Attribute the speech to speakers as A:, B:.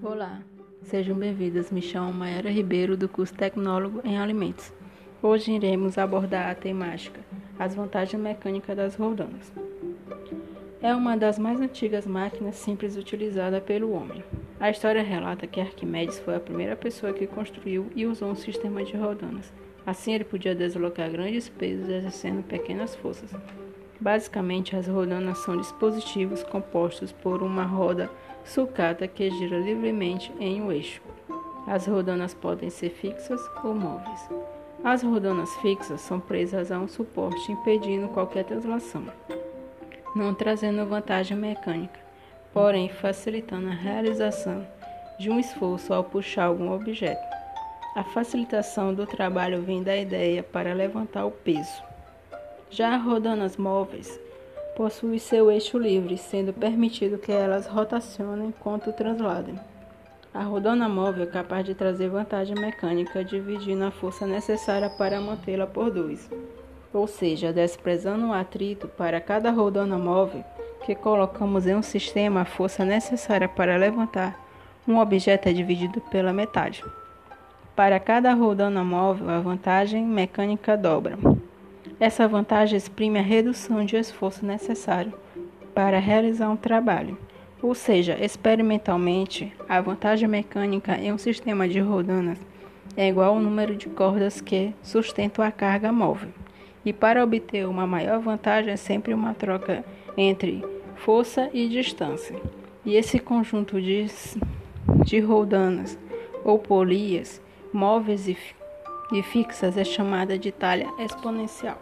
A: Olá, sejam bem-vindos. Me chamo Mayara Ribeiro, do curso Tecnólogo em Alimentos. Hoje iremos abordar a temática As vantagens mecânicas das roldanas. É uma das mais antigas máquinas simples utilizada pelo homem. A história relata que Arquimedes foi a primeira pessoa que construiu e usou um sistema de roldanas. Assim, ele podia deslocar grandes pesos exercendo pequenas forças. Basicamente, as roldanas são dispositivos compostos por uma roda sucata que gira livremente em um eixo. As rodanas podem ser fixas ou móveis. As rodanas fixas são presas a um suporte impedindo qualquer translação, não trazendo vantagem mecânica, porém facilitando a realização de um esforço ao puxar algum objeto. A facilitação do trabalho vem da ideia para levantar o peso. Já rodanas móveis possuem seu eixo livre, sendo permitido que elas rotacionem enquanto transladem. A rodana móvel é capaz de trazer vantagem mecânica dividindo a força necessária para mantê-la por dois, ou seja, desprezando o atrito para cada rodana móvel que colocamos em um sistema, a força necessária para levantar um objeto é dividida pela metade. Para cada rodana móvel, a vantagem mecânica dobra. Essa vantagem exprime a redução de esforço necessário para realizar um trabalho, ou seja, experimentalmente, a vantagem mecânica em um sistema de rodanas é igual ao número de cordas que sustentam a carga móvel. E para obter uma maior vantagem é sempre uma troca entre força e distância. E esse conjunto de, de rodanas ou polias móveis e e fixas é chamada de talha exponencial.